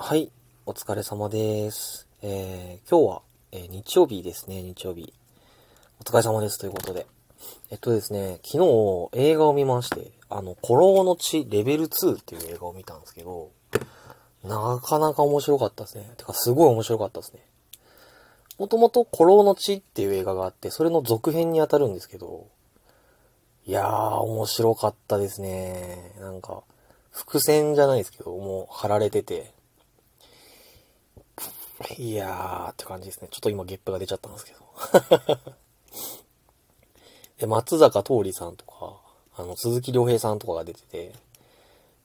はい、お疲れ様です。えー、今日は、えー日曜日ですね、日曜日。お疲れ様ですということで。えっとですね、昨日映画を見まして、あの、古老の地レベル2っていう映画を見たんですけど、なかなか面白かったですね。てか、すごい面白かったですね。もともと古老の地っていう映画があって、それの続編に当たるんですけど、いやー、面白かったですね。なんか、伏線じゃないですけど、もう貼られてて、いやーって感じですね。ちょっと今ゲップが出ちゃったんですけど。で、松坂桃李さんとか、あの、鈴木亮平さんとかが出てて、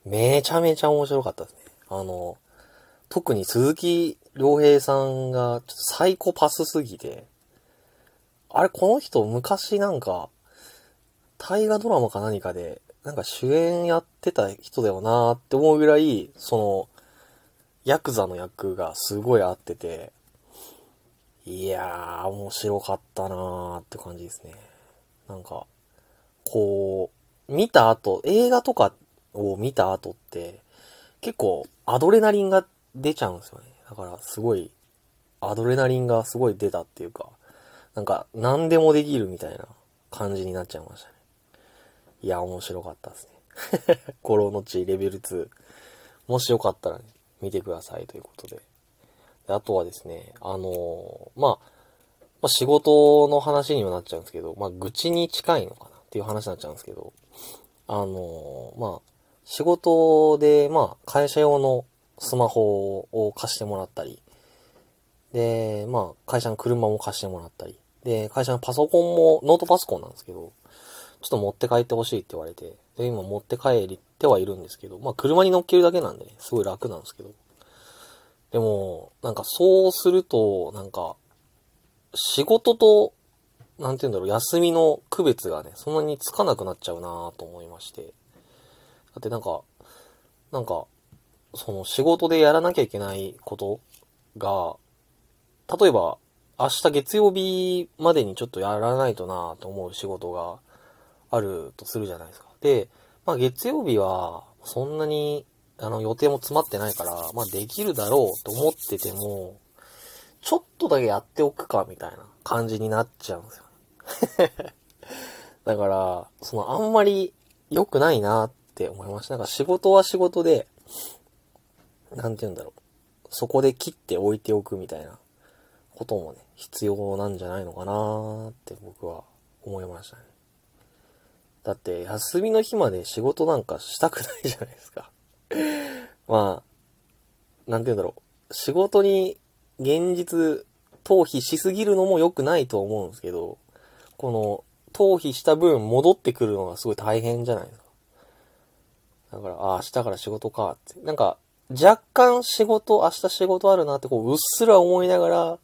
めちゃめちゃ面白かったですね。あの、特に鈴木亮平さんがちょっとサイコパスすぎて、あれ、この人昔なんか、大河ドラマか何かで、なんか主演やってた人だよなーって思うぐらい、その、ヤクザの役がすごい合ってて、いやー、面白かったなーって感じですね。なんか、こう、見た後、映画とかを見た後って、結構アドレナリンが出ちゃうんですよね。だからすごい、アドレナリンがすごい出たっていうか、なんか何でもできるみたいな感じになっちゃいましたね。いや、面白かったですね。コロの地レベル2。もしよかったら、ね、見てくださいということで。であとはですね、あのーまあ、まあ、仕事の話にはなっちゃうんですけど、まあ、愚痴に近いのかなっていう話になっちゃうんですけど、あのーまあ、仕事で、まあ、会社用のスマホを貸してもらったり、で、まあ、会社の車も貸してもらったり、で、会社のパソコンもノートパソコンなんですけど、ちょっと持って帰ってほしいって言われて、で、今持って帰りってはいるんですけど、まあ車に乗っけるだけなんでね、すごい楽なんですけど。でも、なんかそうすると、なんか、仕事と、なんて言うんだろう、休みの区別がね、そんなにつかなくなっちゃうなと思いまして。だってなんか、なんか、その仕事でやらなきゃいけないことが、例えば、明日月曜日までにちょっとやらないとなと思う仕事があるとするじゃないですか。で、まあ月曜日はそんなにあの予定も詰まってないから、まあできるだろうと思ってても、ちょっとだけやっておくかみたいな感じになっちゃうんですよ。だから、そのあんまり良くないなって思いました。なんか仕事は仕事で、なんて言うんだろう。そこで切っておいておくみたいなこともね、必要なんじゃないのかなって僕は思いましたね。だって、休みの日まで仕事なんかしたくないじゃないですか。まあ、なんて言うんだろう。仕事に現実逃避しすぎるのも良くないと思うんですけど、この逃避した分戻ってくるのがすごい大変じゃないですか。だから、ああ、明日から仕事かって。なんか、若干仕事、明日仕事あるなってこう、うっすら思いながら、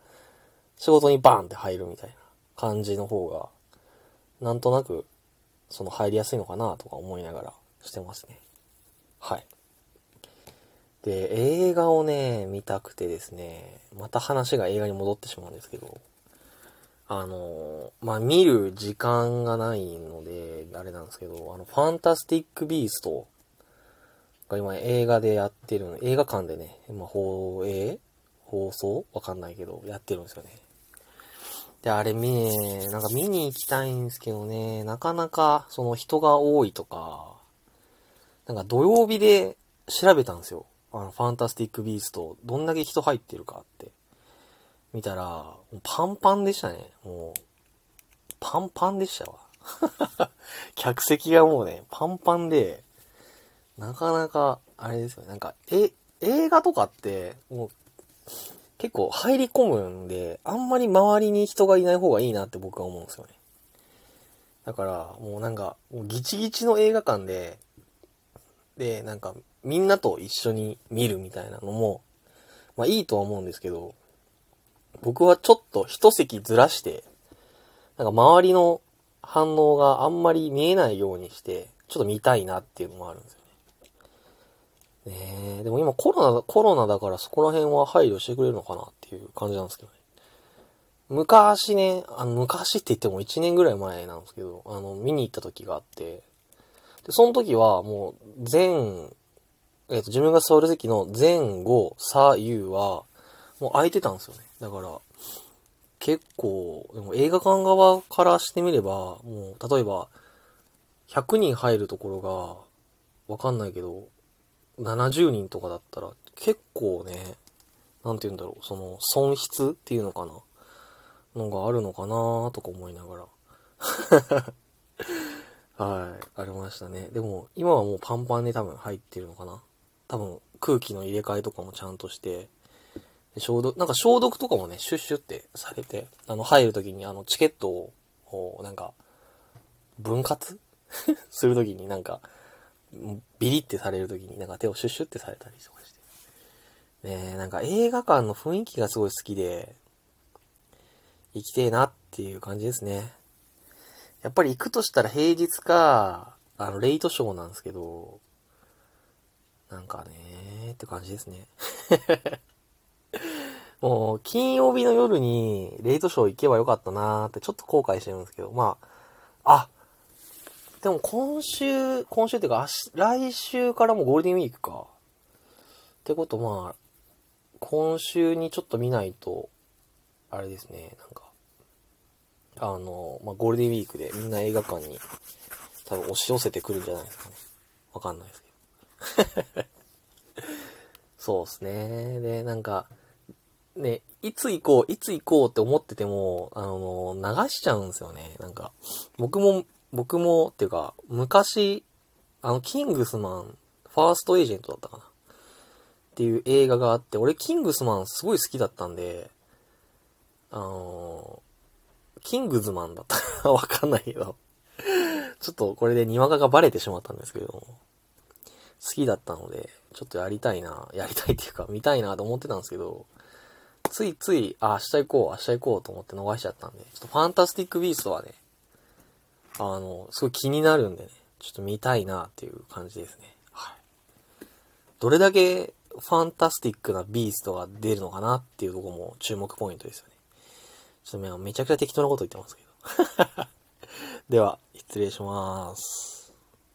仕事にバーンって入るみたいな感じの方が、なんとなく、その入りやすいのかなとか思いながらしてますね。はい。で、映画をね、見たくてですね、また話が映画に戻ってしまうんですけど、あの、まあ、見る時間がないので、あれなんですけど、あの、ファンタスティック・ビーストが今映画でやってるの、映画館でね、今放映？放送？わかんないけど、やってるんですよね。で、あれ見ね、なんか見に行きたいんですけどね、なかなかその人が多いとか、なんか土曜日で調べたんですよ。あの、ファンタスティック・ビースト、どんだけ人入ってるかって。見たら、パンパンでしたね。もう、パンパンでしたわ。客席がもうね、パンパンで、なかなか、あれですよね。なんか、え、映画とかって、もう、結構入り込むんで、あんまり周りに人がいない方がいいなって僕は思うんですよね。だから、もうなんか、もうギチギチの映画館で、で、なんか、みんなと一緒に見るみたいなのも、まあいいとは思うんですけど、僕はちょっと一席ずらして、なんか周りの反応があんまり見えないようにして、ちょっと見たいなっていうのもあるんですよね。え、でも今コロナ、コロナだからそこら辺は配慮してくれるのかなっていう感じなんですけどね。昔ね、あの、昔って言っても1年ぐらい前なんですけど、あの、見に行った時があって、で、その時はもう全えっ、と、自分が座る席の前後、左右は、もう空いてたんですよね。だから、結構、でも映画館側からしてみれば、もう、例えば、100人入るところが、わかんないけど、70人とかだったら、結構ね、なんて言うんだろう、その、損失っていうのかな？のがあるのかなとか思いながら。はい、ありましたね。でも、今はもうパンパンで多分入ってるのかな？多分、空気の入れ替えとかもちゃんとして、消毒、なんか消毒とかもね、シュッシュってされて、あの、入るときにあの、チケットを、なんか、分割？するときになんか、ビリってされるときになんか手をシュッシュってされたりとかして。ねなんか映画館の雰囲気がすごい好きで、行きてえなっていう感じですね。やっぱり行くとしたら平日か、あの、レイトショーなんですけど、なんかねーって感じですね。もう、金曜日の夜にレイトショー行けばよかったなーってちょっと後悔してるんですけど、まあ、あ、でも今週、今週っていうか、来週からもゴールデンウィークか。ってことまあ、今週にちょっと見ないと、あれですね、なんか、あの、まあ、ゴールデンウィークでみんな映画館に多分押し寄せてくるんじゃないですかね。わかんないですけど。そうですね。で、なんか、ね、いつ行こう、いつ行こうって思ってても、あの、流しちゃうんですよね。なんか、僕も、僕も、っていうか、昔、あの、キングスマン、ファーストエージェントだったかな。っていう映画があって、俺、キングスマンすごい好きだったんで、あのキングズマンだったか わかんないけどちょっとこれでにわかがバレてしまったんですけども、好きだったので、ちょっとやりたいな、やりたいっていうか、見たいなと思ってたんですけど、ついつい、あ、明日行こう、明日行こうと思って逃しちゃったんで、ちょっとファンタスティックビーストはね、あの、すごい気になるんでね、ちょっと見たいなっていう感じですね。はい。どれだけファンタスティックなビーストが出るのかなっていうとこも注目ポイントですよね。ちょっとめちゃくちゃ適当なこと言ってますけど。では、失礼します。